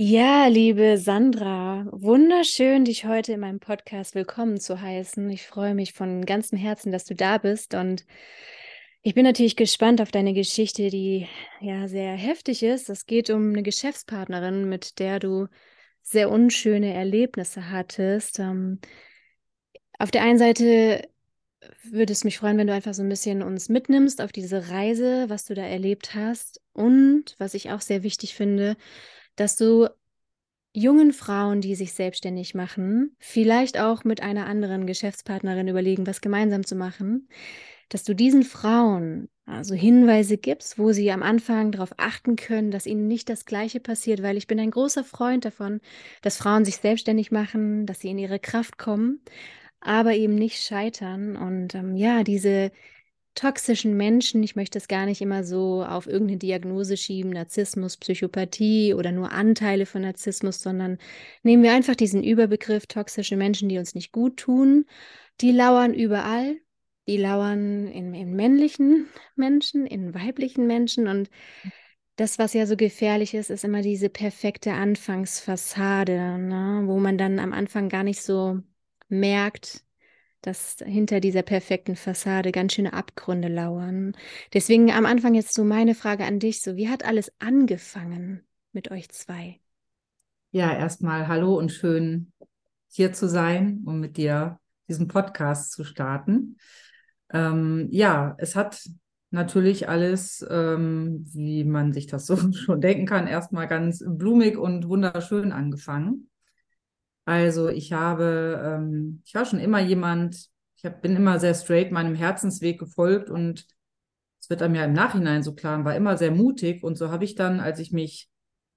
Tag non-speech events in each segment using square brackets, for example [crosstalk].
Ja, liebe Sandra, wunderschön, dich heute in meinem Podcast willkommen zu heißen. Ich freue mich von ganzem Herzen, dass du da bist und ich bin natürlich gespannt auf deine Geschichte, die ja sehr heftig ist. Es geht um eine Geschäftspartnerin, mit der du sehr unschöne Erlebnisse hattest. Ähm, auf der einen Seite würde es mich freuen, wenn du einfach so ein bisschen uns mitnimmst auf diese Reise, was du da erlebt hast und was ich auch sehr wichtig finde, dass du jungen Frauen, die sich selbstständig machen, vielleicht auch mit einer anderen Geschäftspartnerin überlegen, was gemeinsam zu machen, dass du diesen Frauen also Hinweise gibst, wo sie am Anfang darauf achten können, dass ihnen nicht das Gleiche passiert, weil ich bin ein großer Freund davon, dass Frauen sich selbstständig machen, dass sie in ihre Kraft kommen, aber eben nicht scheitern. Und ähm, ja, diese toxischen Menschen, ich möchte es gar nicht immer so auf irgendeine Diagnose schieben, Narzissmus, Psychopathie oder nur Anteile von Narzissmus, sondern nehmen wir einfach diesen Überbegriff toxische Menschen, die uns nicht gut tun. Die lauern überall. Die lauern in, in männlichen Menschen, in weiblichen Menschen und das, was ja so gefährlich ist, ist immer diese perfekte Anfangsfassade, ne? wo man dann am Anfang gar nicht so merkt, dass hinter dieser perfekten Fassade ganz schöne Abgründe lauern. Deswegen am Anfang jetzt so meine Frage an dich, so wie hat alles angefangen mit euch zwei? Ja, erstmal hallo und schön hier zu sein und mit dir diesen Podcast zu starten. Ähm, ja, es hat natürlich alles, ähm, wie man sich das so [laughs] schon denken kann, erstmal ganz blumig und wunderschön angefangen. Also ich habe, ähm, ich war schon immer jemand, ich hab, bin immer sehr straight meinem Herzensweg gefolgt und es wird einem ja im Nachhinein so klar, war immer sehr mutig. Und so habe ich dann, als ich mich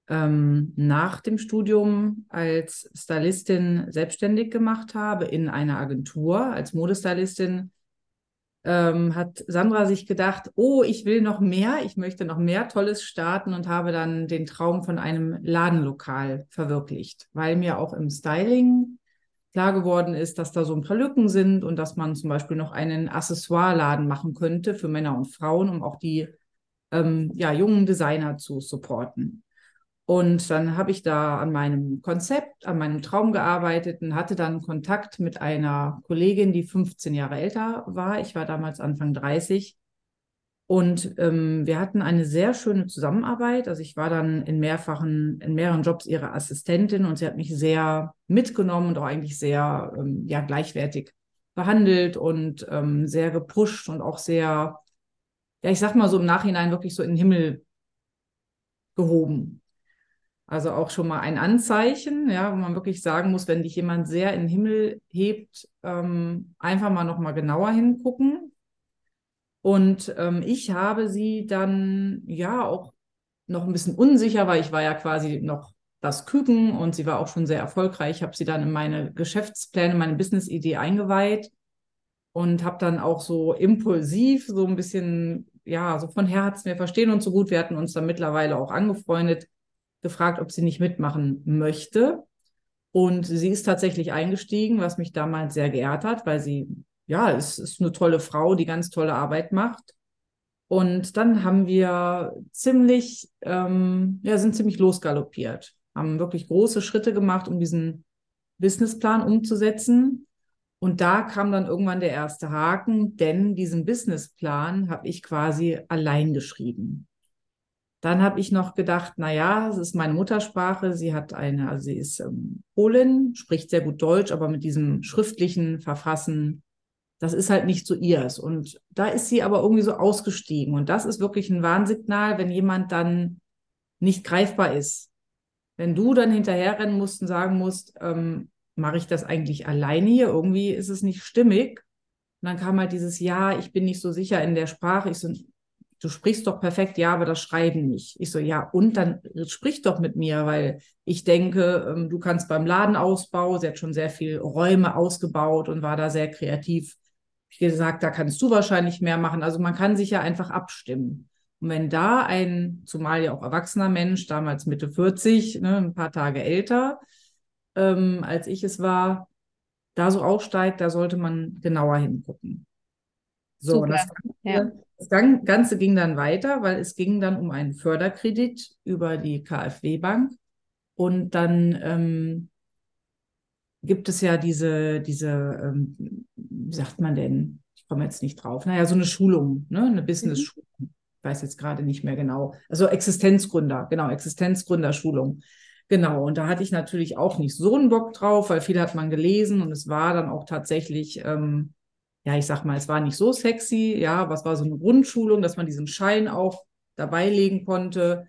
ähm, nach dem Studium als Stylistin selbstständig gemacht habe in einer Agentur als Modestylistin, ähm, hat Sandra sich gedacht, oh, ich will noch mehr, ich möchte noch mehr Tolles starten und habe dann den Traum von einem Ladenlokal verwirklicht, weil mir auch im Styling klar geworden ist, dass da so ein paar Lücken sind und dass man zum Beispiel noch einen Accessoire-Laden machen könnte für Männer und Frauen, um auch die ähm, ja, jungen Designer zu supporten. Und dann habe ich da an meinem Konzept, an meinem Traum gearbeitet und hatte dann Kontakt mit einer Kollegin, die 15 Jahre älter war. Ich war damals Anfang 30. Und ähm, wir hatten eine sehr schöne Zusammenarbeit. Also ich war dann in mehrfachen, in mehreren Jobs ihre Assistentin und sie hat mich sehr mitgenommen und auch eigentlich sehr ähm, ja, gleichwertig behandelt und ähm, sehr gepusht und auch sehr, ja, ich sag mal so im Nachhinein wirklich so in den Himmel gehoben. Also auch schon mal ein Anzeichen, ja, wo man wirklich sagen muss, wenn dich jemand sehr in den Himmel hebt, ähm, einfach mal noch mal genauer hingucken. Und ähm, ich habe sie dann ja auch noch ein bisschen unsicher, weil ich war ja quasi noch das Küken und sie war auch schon sehr erfolgreich. Ich habe sie dann in meine Geschäftspläne, meine Business-Idee eingeweiht und habe dann auch so impulsiv so ein bisschen, ja, so von Herzen, wir verstehen uns so gut, wir hatten uns dann mittlerweile auch angefreundet, gefragt, ob sie nicht mitmachen möchte. Und sie ist tatsächlich eingestiegen, was mich damals sehr geehrt hat, weil sie, ja, es ist eine tolle Frau, die ganz tolle Arbeit macht. Und dann haben wir ziemlich, ähm, ja, sind ziemlich losgaloppiert, haben wirklich große Schritte gemacht, um diesen Businessplan umzusetzen. Und da kam dann irgendwann der erste Haken, denn diesen Businessplan habe ich quasi allein geschrieben. Dann habe ich noch gedacht, na ja, es ist meine Muttersprache. Sie hat eine, also sie ist ähm, Polin, spricht sehr gut Deutsch, aber mit diesem schriftlichen Verfassen, das ist halt nicht so ihrs. Und da ist sie aber irgendwie so ausgestiegen. Und das ist wirklich ein Warnsignal, wenn jemand dann nicht greifbar ist. Wenn du dann hinterherrennen musst und sagen musst, ähm, mache ich das eigentlich alleine hier? Irgendwie ist es nicht stimmig. Und dann kam halt dieses Ja, ich bin nicht so sicher in der Sprache. Ich so, du sprichst doch perfekt, ja, aber das Schreiben nicht. Ich so, ja, und dann sprich doch mit mir, weil ich denke, ähm, du kannst beim Ladenausbau, sie hat schon sehr viel Räume ausgebaut und war da sehr kreativ. Ich gesagt, da kannst du wahrscheinlich mehr machen. Also man kann sich ja einfach abstimmen. Und wenn da ein, zumal ja auch erwachsener Mensch, damals Mitte 40, ne, ein paar Tage älter, ähm, als ich es war, da so aufsteigt, da sollte man genauer hingucken. So, Super. das ja. Das Ganze ging dann weiter, weil es ging dann um einen Förderkredit über die KfW-Bank. Und dann ähm, gibt es ja diese, diese, ähm, wie sagt man denn? Ich komme jetzt nicht drauf. Naja, so eine Schulung, ne? eine Business-Schulung. Ich weiß jetzt gerade nicht mehr genau. Also Existenzgründer, genau, Existenzgründerschulung. Genau, und da hatte ich natürlich auch nicht so einen Bock drauf, weil viel hat man gelesen und es war dann auch tatsächlich, ähm, ja, ich sag mal, es war nicht so sexy, ja, es war so eine Grundschulung, dass man diesen Schein auch dabei legen konnte.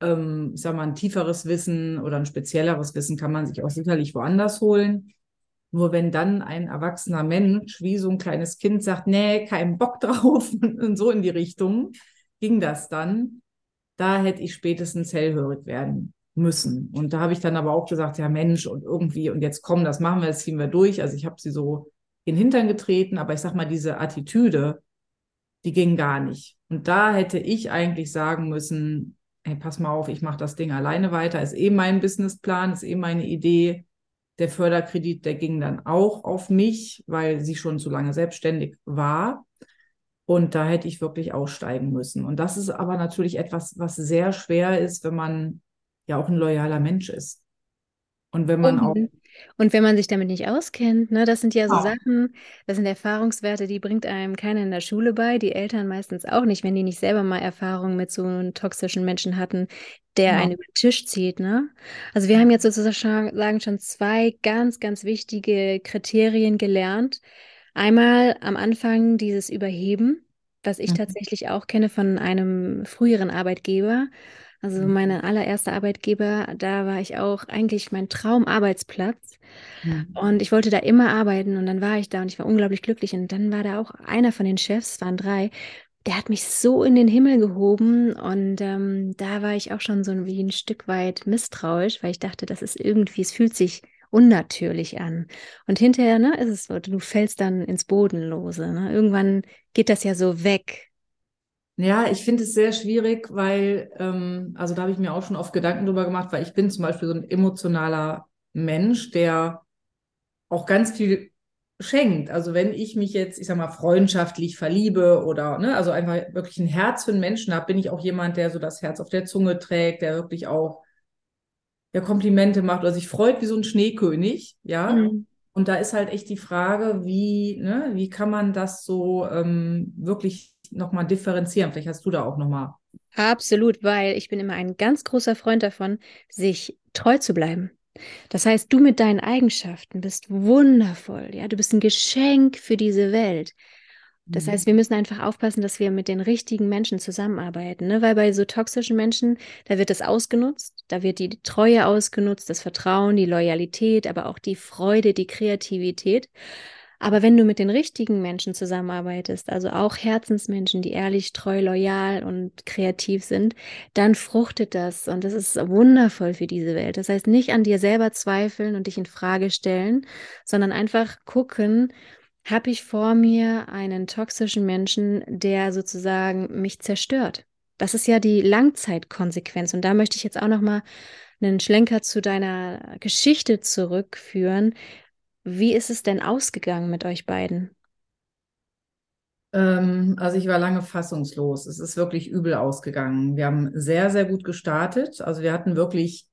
Ähm, ich sag mal, ein tieferes Wissen oder ein spezielleres Wissen kann man sich auch sicherlich woanders holen. Nur wenn dann ein erwachsener Mensch wie so ein kleines Kind sagt, nee, keinen Bock [laughs] drauf und so in die Richtung, ging das dann. Da hätte ich spätestens hellhörig werden müssen. Und da habe ich dann aber auch gesagt, ja Mensch, und irgendwie, und jetzt komm, das machen wir, das ziehen wir durch. Also ich habe sie so in den Hintern getreten, aber ich sag mal, diese Attitüde, die ging gar nicht. Und da hätte ich eigentlich sagen müssen, hey, pass mal auf, ich mache das Ding alleine weiter, ist eh mein Businessplan, ist eh meine Idee. Der Förderkredit, der ging dann auch auf mich, weil sie schon zu lange selbstständig war. Und da hätte ich wirklich aussteigen müssen. Und das ist aber natürlich etwas, was sehr schwer ist, wenn man ja auch ein loyaler Mensch ist. Und wenn man auch. Und wenn man sich damit nicht auskennt, ne, das sind ja so oh. Sachen, das sind Erfahrungswerte, die bringt einem keiner in der Schule bei, die Eltern meistens auch nicht, wenn die nicht selber mal Erfahrungen mit so einem toxischen Menschen hatten, der ja. einen über den Tisch zieht. Ne? Also wir haben jetzt sozusagen schon zwei ganz, ganz wichtige Kriterien gelernt. Einmal am Anfang dieses Überheben, was ich mhm. tatsächlich auch kenne von einem früheren Arbeitgeber. Also mhm. mein allererster Arbeitgeber, da war ich auch eigentlich mein Traumarbeitsplatz. Mhm. Und ich wollte da immer arbeiten und dann war ich da und ich war unglaublich glücklich. Und dann war da auch einer von den Chefs, waren drei, der hat mich so in den Himmel gehoben und ähm, da war ich auch schon so wie ein Stück weit misstrauisch, weil ich dachte, das ist irgendwie, es fühlt sich unnatürlich an. Und hinterher, ne, ist es so, du fällst dann ins Bodenlose. Ne? Irgendwann geht das ja so weg. Ja, ich finde es sehr schwierig, weil, ähm, also da habe ich mir auch schon oft Gedanken drüber gemacht, weil ich bin zum Beispiel so ein emotionaler Mensch, der auch ganz viel schenkt. Also wenn ich mich jetzt, ich sag mal, freundschaftlich verliebe oder, ne, also einfach wirklich ein Herz für einen Menschen habe, bin ich auch jemand, der so das Herz auf der Zunge trägt, der wirklich auch ja, Komplimente macht oder sich freut wie so ein Schneekönig, ja. Mhm. Und da ist halt echt die Frage, wie, ne, wie kann man das so ähm, wirklich nochmal differenzieren? Vielleicht hast du da auch nochmal. Absolut, weil ich bin immer ein ganz großer Freund davon, sich treu zu bleiben. Das heißt, du mit deinen Eigenschaften bist wundervoll, ja, du bist ein Geschenk für diese Welt. Das heißt, wir müssen einfach aufpassen, dass wir mit den richtigen Menschen zusammenarbeiten, ne? weil bei so toxischen Menschen, da wird das ausgenutzt, da wird die Treue ausgenutzt, das Vertrauen, die Loyalität, aber auch die Freude, die Kreativität. Aber wenn du mit den richtigen Menschen zusammenarbeitest, also auch Herzensmenschen, die ehrlich, treu, loyal und kreativ sind, dann fruchtet das und das ist wundervoll für diese Welt. Das heißt, nicht an dir selber zweifeln und dich in Frage stellen, sondern einfach gucken, habe ich vor mir einen toxischen Menschen, der sozusagen mich zerstört. Das ist ja die Langzeitkonsequenz und da möchte ich jetzt auch noch mal einen Schlenker zu deiner Geschichte zurückführen. Wie ist es denn ausgegangen mit euch beiden? Ähm, also ich war lange fassungslos. Es ist wirklich übel ausgegangen. Wir haben sehr, sehr gut gestartet. Also wir hatten wirklich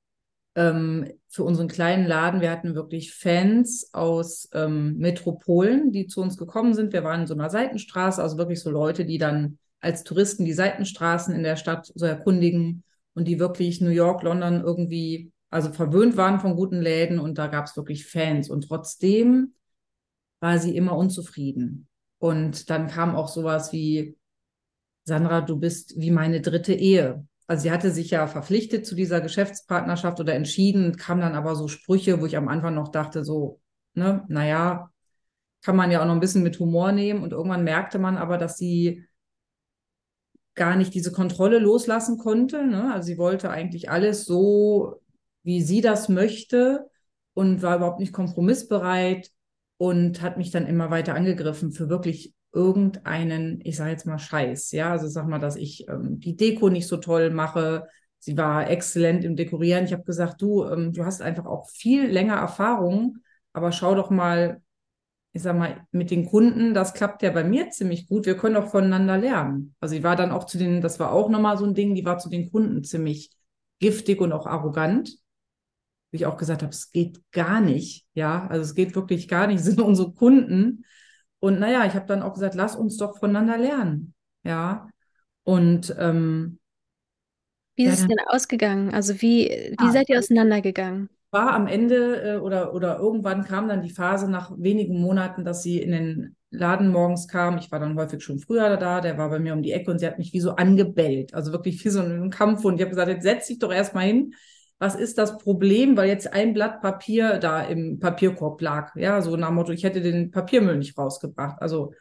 ähm, für unseren kleinen Laden, wir hatten wirklich Fans aus ähm, Metropolen, die zu uns gekommen sind. Wir waren in so einer Seitenstraße, also wirklich so Leute, die dann als Touristen die Seitenstraßen in der Stadt so erkundigen und die wirklich New York, London irgendwie also verwöhnt waren von guten Läden und da gab es wirklich Fans. Und trotzdem war sie immer unzufrieden. Und dann kam auch sowas wie, Sandra, du bist wie meine dritte Ehe. Also sie hatte sich ja verpflichtet zu dieser Geschäftspartnerschaft oder entschieden, kam dann aber so Sprüche, wo ich am Anfang noch dachte, so, ne, naja, kann man ja auch noch ein bisschen mit Humor nehmen. Und irgendwann merkte man aber, dass sie gar nicht diese Kontrolle loslassen konnte. Ne? Also sie wollte eigentlich alles so wie sie das möchte und war überhaupt nicht kompromissbereit und hat mich dann immer weiter angegriffen für wirklich irgendeinen, ich sage jetzt mal Scheiß, ja, also sag mal, dass ich ähm, die Deko nicht so toll mache. Sie war exzellent im Dekorieren. Ich habe gesagt, du, ähm, du hast einfach auch viel länger Erfahrung, aber schau doch mal, ich sag mal, mit den Kunden, das klappt ja bei mir ziemlich gut. Wir können auch voneinander lernen. Also sie war dann auch zu den, das war auch nochmal so ein Ding, die war zu den Kunden ziemlich giftig und auch arrogant. Wie ich auch gesagt habe, es geht gar nicht. Ja, also es geht wirklich gar nicht, [laughs] sind unsere Kunden. Und naja, ich habe dann auch gesagt, lass uns doch voneinander lernen. Ja. Und ähm, wie ist ja, es denn ausgegangen? Also wie, wie ah, seid ihr auseinandergegangen? War am Ende äh, oder, oder irgendwann kam dann die Phase nach wenigen Monaten, dass sie in den Laden morgens kam. Ich war dann häufig schon früher da, der war bei mir um die Ecke und sie hat mich wie so angebellt. Also wirklich wie so ein Kampf. Und ich habe gesagt, jetzt setz dich doch erstmal hin. Was ist das Problem? Weil jetzt ein Blatt Papier da im Papierkorb lag. Ja, so nach dem Motto, ich hätte den Papiermüll nicht rausgebracht. Also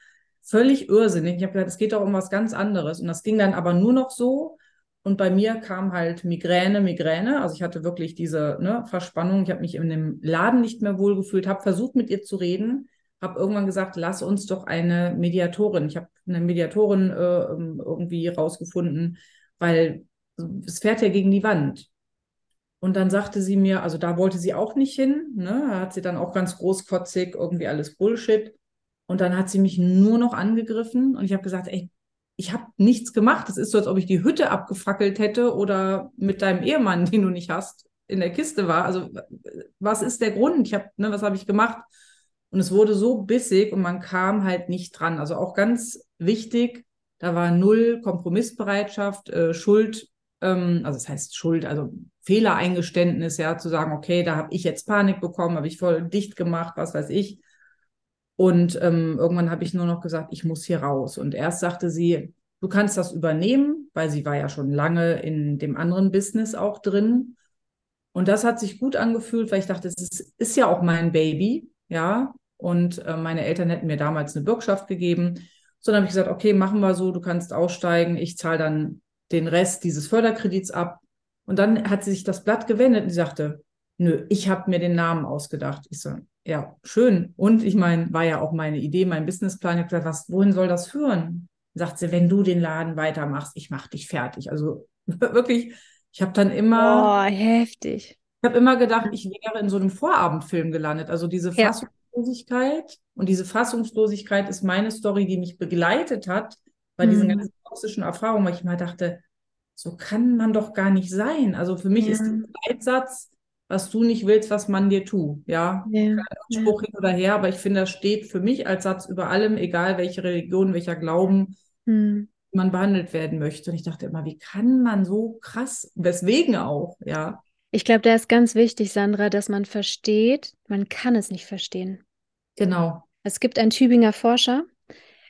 völlig irrsinnig. Ich habe gesagt, es geht doch um was ganz anderes. Und das ging dann aber nur noch so. Und bei mir kam halt Migräne, Migräne. Also ich hatte wirklich diese ne, Verspannung. Ich habe mich in dem Laden nicht mehr wohlgefühlt, habe versucht, mit ihr zu reden habe irgendwann gesagt, lass uns doch eine Mediatorin. Ich habe eine Mediatorin äh, irgendwie rausgefunden, weil es fährt ja gegen die Wand. Und dann sagte sie mir, also da wollte sie auch nicht hin, ne? Da hat sie dann auch ganz großkotzig irgendwie alles Bullshit. Und dann hat sie mich nur noch angegriffen und ich habe gesagt, ey, ich habe nichts gemacht. Das ist so, als ob ich die Hütte abgefackelt hätte oder mit deinem Ehemann, [laughs] den du nicht hast, in der Kiste war. Also was ist der Grund? Ich habe, ne, was habe ich gemacht? Und es wurde so bissig und man kam halt nicht dran. Also auch ganz wichtig, da war null Kompromissbereitschaft, äh, Schuld, also das heißt Schuld, also Fehlereingeständnis, ja, zu sagen, okay, da habe ich jetzt Panik bekommen, habe ich voll dicht gemacht, was weiß ich. Und ähm, irgendwann habe ich nur noch gesagt, ich muss hier raus. Und erst sagte sie, du kannst das übernehmen, weil sie war ja schon lange in dem anderen Business auch drin. Und das hat sich gut angefühlt, weil ich dachte, es ist, ist ja auch mein Baby ja. Und äh, meine Eltern hätten mir damals eine Bürgschaft gegeben. So, dann habe ich gesagt, okay, machen wir so, du kannst aussteigen, ich zahle dann den Rest dieses Förderkredits ab. Und dann hat sie sich das Blatt gewendet und sie sagte, nö, ich habe mir den Namen ausgedacht. Ich so, ja, schön. Und ich meine, war ja auch meine Idee, mein Businessplan. Ich habe gesagt, was, wohin soll das führen? Sagt sie, wenn du den Laden weitermachst, ich mache dich fertig. Also [laughs] wirklich, ich habe dann immer. Boah, heftig. Ich habe immer gedacht, ich wäre in so einem Vorabendfilm gelandet. Also diese ja. Fassungslosigkeit und diese Fassungslosigkeit ist meine Story, die mich begleitet hat bei mhm. diesen ganzen toxischen Erfahrungen, weil ich mal dachte, so kann man doch gar nicht sein. Also für mich ja. ist der Leitsatz, was du nicht willst, was man dir tut. Ja, ja. Spruch hin oder her, aber ich finde, das steht für mich als Satz über allem, egal welche Religion, welcher Glauben mhm. man behandelt werden möchte. Und ich dachte immer, wie kann man so krass, weswegen auch, ja. Ich glaube, da ist ganz wichtig, Sandra, dass man versteht, man kann es nicht verstehen. Genau. Es gibt einen Tübinger Forscher,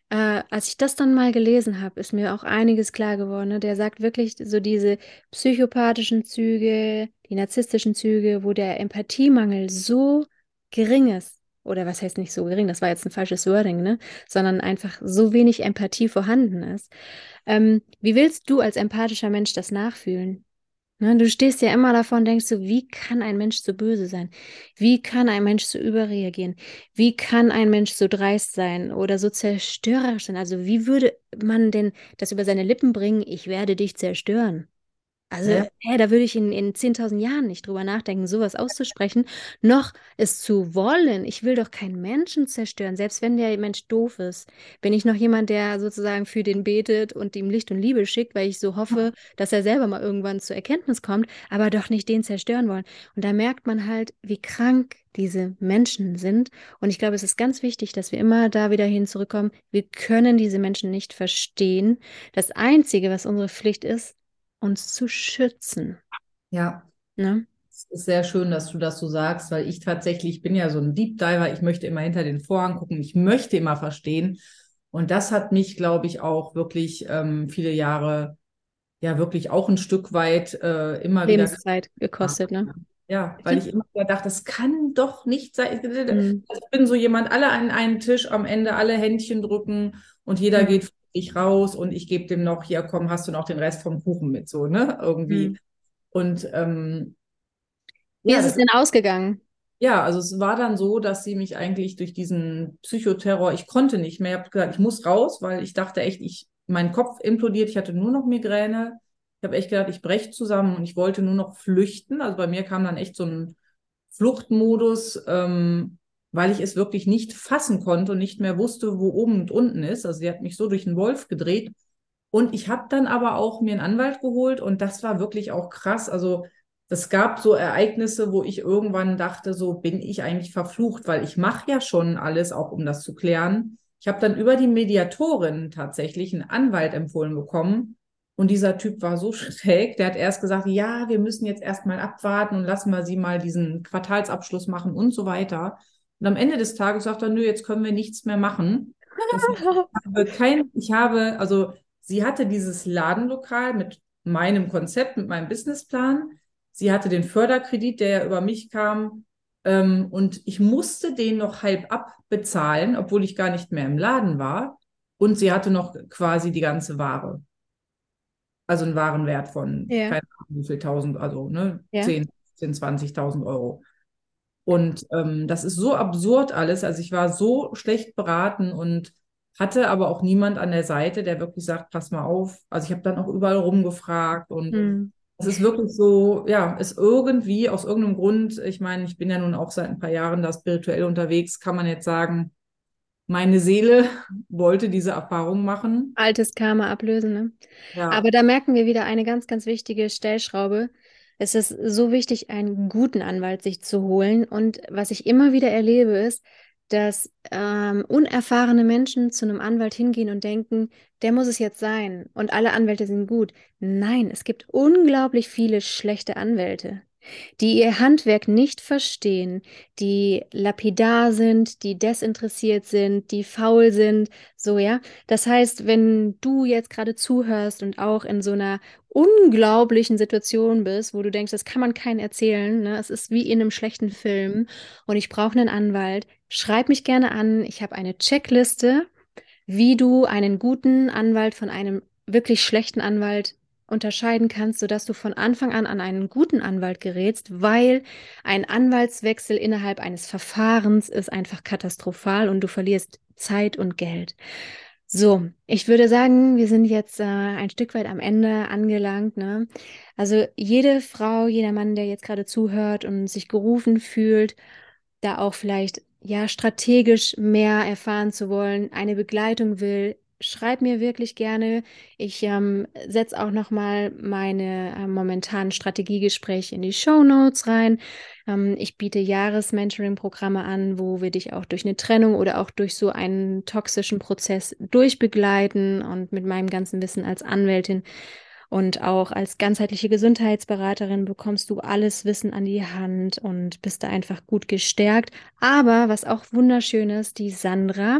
äh, als ich das dann mal gelesen habe, ist mir auch einiges klar geworden. Ne? Der sagt wirklich so diese psychopathischen Züge, die narzisstischen Züge, wo der Empathiemangel so gering ist. Oder was heißt nicht so gering, das war jetzt ein falsches Wording, ne? Sondern einfach so wenig Empathie vorhanden ist. Ähm, wie willst du als empathischer Mensch das nachfühlen? Ne, du stehst ja immer davon und denkst so, wie kann ein Mensch so böse sein? Wie kann ein Mensch so überreagieren? Wie kann ein Mensch so dreist sein oder so zerstörerisch sein? Also wie würde man denn das über seine Lippen bringen, ich werde dich zerstören? Also, ja. hey, da würde ich in, in 10.000 Jahren nicht drüber nachdenken, sowas auszusprechen, noch es zu wollen. Ich will doch keinen Menschen zerstören, selbst wenn der Mensch doof ist. Bin ich noch jemand, der sozusagen für den betet und ihm Licht und Liebe schickt, weil ich so hoffe, dass er selber mal irgendwann zur Erkenntnis kommt, aber doch nicht den zerstören wollen. Und da merkt man halt, wie krank diese Menschen sind. Und ich glaube, es ist ganz wichtig, dass wir immer da wieder hin zurückkommen. Wir können diese Menschen nicht verstehen. Das Einzige, was unsere Pflicht ist, uns zu schützen. Ja. Ne? Es ist sehr schön, dass du das so sagst, weil ich tatsächlich bin ja so ein Deep Diver. Ich möchte immer hinter den Vorhang gucken. Ich möchte immer verstehen. Und das hat mich, glaube ich, auch wirklich ähm, viele Jahre, ja, wirklich auch ein Stück weit äh, immer Lebenszeit wieder gekostet, ne? Ja, weil ich immer wieder dachte, das kann doch nicht sein. Mhm. Ich bin so jemand, alle an einen Tisch, am Ende alle Händchen drücken und jeder mhm. geht ich raus und ich gebe dem noch, hier komm, hast du noch den Rest vom Kuchen mit, so, ne? Irgendwie. Mhm. Und ähm, wie ja, ist es denn ausgegangen? Ja, also es war dann so, dass sie mich eigentlich durch diesen Psychoterror, ich konnte nicht mehr, ich habe gesagt, ich muss raus, weil ich dachte echt, ich, mein Kopf implodiert, ich hatte nur noch Migräne. Ich habe echt gedacht, ich breche zusammen und ich wollte nur noch flüchten. Also bei mir kam dann echt so ein Fluchtmodus. Ähm, weil ich es wirklich nicht fassen konnte und nicht mehr wusste, wo oben und unten ist. Also sie hat mich so durch den Wolf gedreht. Und ich habe dann aber auch mir einen Anwalt geholt und das war wirklich auch krass. Also es gab so Ereignisse, wo ich irgendwann dachte, so bin ich eigentlich verflucht, weil ich mache ja schon alles, auch um das zu klären. Ich habe dann über die Mediatorin tatsächlich einen Anwalt empfohlen bekommen. Und dieser Typ war so [laughs] schräg, der hat erst gesagt, ja, wir müssen jetzt erstmal abwarten und lassen wir sie mal diesen Quartalsabschluss machen und so weiter. Und am Ende des Tages sagt er, nö, jetzt können wir nichts mehr machen. [laughs] Ich habe kein, ich habe, also sie hatte dieses Ladenlokal mit meinem Konzept, mit meinem Businessplan. Sie hatte den Förderkredit, der ja über mich kam. Ähm, und ich musste den noch halb abbezahlen, obwohl ich gar nicht mehr im Laden war. Und sie hatte noch quasi die ganze Ware. Also einen Warenwert von, ja. keine Ahnung, wie viel tausend, also ne, ja. 10, 10 20.000 Euro. Und ähm, das ist so absurd alles. Also ich war so schlecht beraten und hatte aber auch niemand an der Seite, der wirklich sagt, pass mal auf. Also ich habe dann auch überall rumgefragt und mhm. Es ist wirklich so, ja, ist irgendwie aus irgendeinem Grund, ich meine, ich bin ja nun auch seit ein paar Jahren da spirituell unterwegs, kann man jetzt sagen, meine Seele [laughs] wollte diese Erfahrung machen. Altes Karma ablösen, ne? Ja. Aber da merken wir wieder eine ganz, ganz wichtige Stellschraube. Es ist so wichtig, einen guten Anwalt sich zu holen. Und was ich immer wieder erlebe, ist, dass ähm, unerfahrene Menschen zu einem Anwalt hingehen und denken, der muss es jetzt sein und alle Anwälte sind gut. Nein, es gibt unglaublich viele schlechte Anwälte die ihr Handwerk nicht verstehen, die lapidar sind, die desinteressiert sind, die faul sind, so ja. Das heißt, wenn du jetzt gerade zuhörst und auch in so einer unglaublichen Situation bist, wo du denkst, das kann man keinen erzählen, ne? es ist wie in einem schlechten Film und ich brauche einen Anwalt, schreib mich gerne an. Ich habe eine Checkliste, wie du einen guten Anwalt von einem wirklich schlechten Anwalt unterscheiden kannst, sodass du von Anfang an an einen guten Anwalt gerätst, weil ein Anwaltswechsel innerhalb eines Verfahrens ist einfach katastrophal und du verlierst Zeit und Geld. So, ich würde sagen, wir sind jetzt äh, ein Stück weit am Ende angelangt. Ne? Also jede Frau, jeder Mann, der jetzt gerade zuhört und sich gerufen fühlt, da auch vielleicht ja strategisch mehr erfahren zu wollen, eine Begleitung will, schreib mir wirklich gerne. Ich ähm, setze auch noch mal meine äh, momentanen Strategiegespräche in die Show Notes rein. Ähm, ich biete Jahres-Mentoring-Programme an, wo wir dich auch durch eine Trennung oder auch durch so einen toxischen Prozess durchbegleiten und mit meinem ganzen Wissen als Anwältin und auch als ganzheitliche Gesundheitsberaterin bekommst du alles Wissen an die Hand und bist da einfach gut gestärkt. Aber was auch wunderschön ist, die Sandra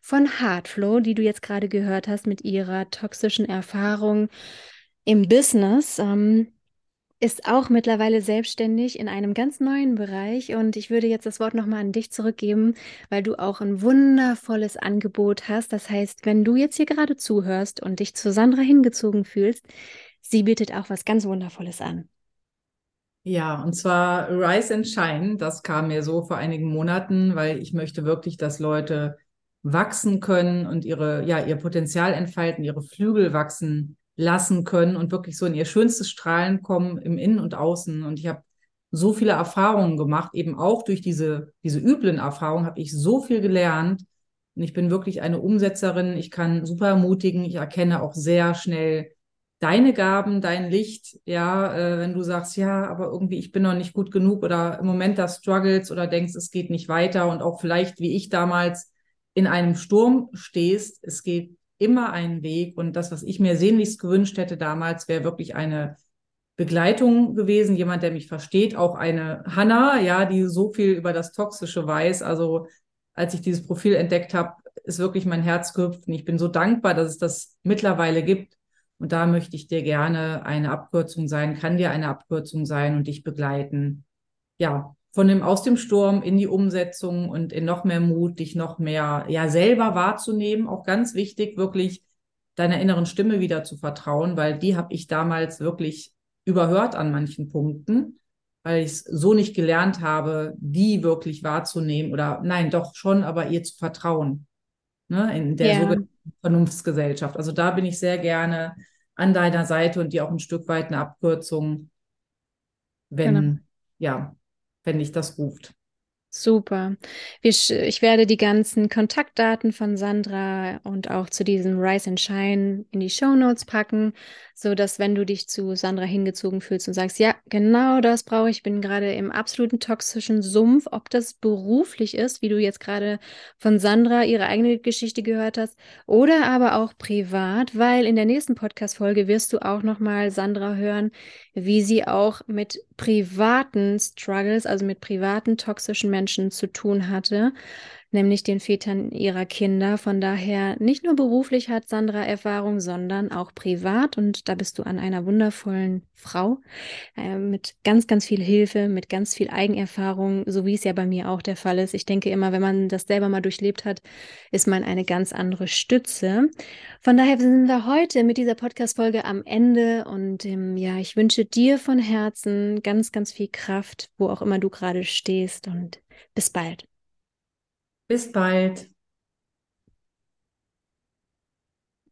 von Heartflow, die du jetzt gerade gehört hast mit ihrer toxischen Erfahrung im Business, ähm, ist auch mittlerweile selbstständig in einem ganz neuen Bereich und ich würde jetzt das Wort nochmal an dich zurückgeben, weil du auch ein wundervolles Angebot hast. Das heißt, wenn du jetzt hier gerade zuhörst und dich zu Sandra hingezogen fühlst, sie bietet auch was ganz Wundervolles an. Ja, und zwar Rise and Shine. Das kam mir so vor einigen Monaten, weil ich möchte wirklich, dass Leute wachsen können und ihre, ja, ihr Potenzial entfalten, ihre Flügel wachsen lassen können und wirklich so in ihr schönstes Strahlen kommen im Innen und Außen. Und ich habe so viele Erfahrungen gemacht, eben auch durch diese, diese üblen Erfahrungen habe ich so viel gelernt. Und ich bin wirklich eine Umsetzerin. Ich kann super ermutigen. Ich erkenne auch sehr schnell deine Gaben, dein Licht. Ja, äh, wenn du sagst, ja, aber irgendwie ich bin noch nicht gut genug oder im Moment da struggles oder denkst, es geht nicht weiter und auch vielleicht wie ich damals in einem Sturm stehst, es geht immer einen Weg. Und das, was ich mir sehnlichst gewünscht hätte damals, wäre wirklich eine Begleitung gewesen, jemand, der mich versteht, auch eine Hanna, ja, die so viel über das Toxische weiß. Also als ich dieses Profil entdeckt habe, ist wirklich mein Herz gehüpft. Und ich bin so dankbar, dass es das mittlerweile gibt. Und da möchte ich dir gerne eine Abkürzung sein, kann dir eine Abkürzung sein und dich begleiten. Ja, von dem aus dem Sturm in die Umsetzung und in noch mehr Mut, dich noch mehr ja selber wahrzunehmen. Auch ganz wichtig, wirklich deiner inneren Stimme wieder zu vertrauen, weil die habe ich damals wirklich überhört an manchen Punkten, weil ich es so nicht gelernt habe, die wirklich wahrzunehmen oder nein, doch schon, aber ihr zu vertrauen. Ne, in der yeah. sogenannten Vernunftsgesellschaft. Also da bin ich sehr gerne an deiner Seite und dir auch ein Stück weit eine Abkürzung, wenn, genau. ja, wenn dich das ruft. Super. Ich werde die ganzen Kontaktdaten von Sandra und auch zu diesem Rise and Shine in die Show Notes packen. So dass wenn du dich zu Sandra hingezogen fühlst und sagst, ja, genau das brauche ich, bin gerade im absoluten toxischen Sumpf, ob das beruflich ist, wie du jetzt gerade von Sandra ihre eigene Geschichte gehört hast, oder aber auch privat, weil in der nächsten Podcast-Folge wirst du auch nochmal Sandra hören, wie sie auch mit privaten Struggles, also mit privaten toxischen Menschen zu tun hatte nämlich den Vätern ihrer Kinder. Von daher nicht nur beruflich hat Sandra Erfahrung, sondern auch privat. Und da bist du an einer wundervollen Frau äh, mit ganz, ganz viel Hilfe, mit ganz viel Eigenerfahrung, so wie es ja bei mir auch der Fall ist. Ich denke immer, wenn man das selber mal durchlebt hat, ist man eine ganz andere Stütze. Von daher sind wir heute mit dieser Podcast-Folge am Ende und ähm, ja, ich wünsche dir von Herzen ganz, ganz viel Kraft, wo auch immer du gerade stehst und bis bald. Bis bald.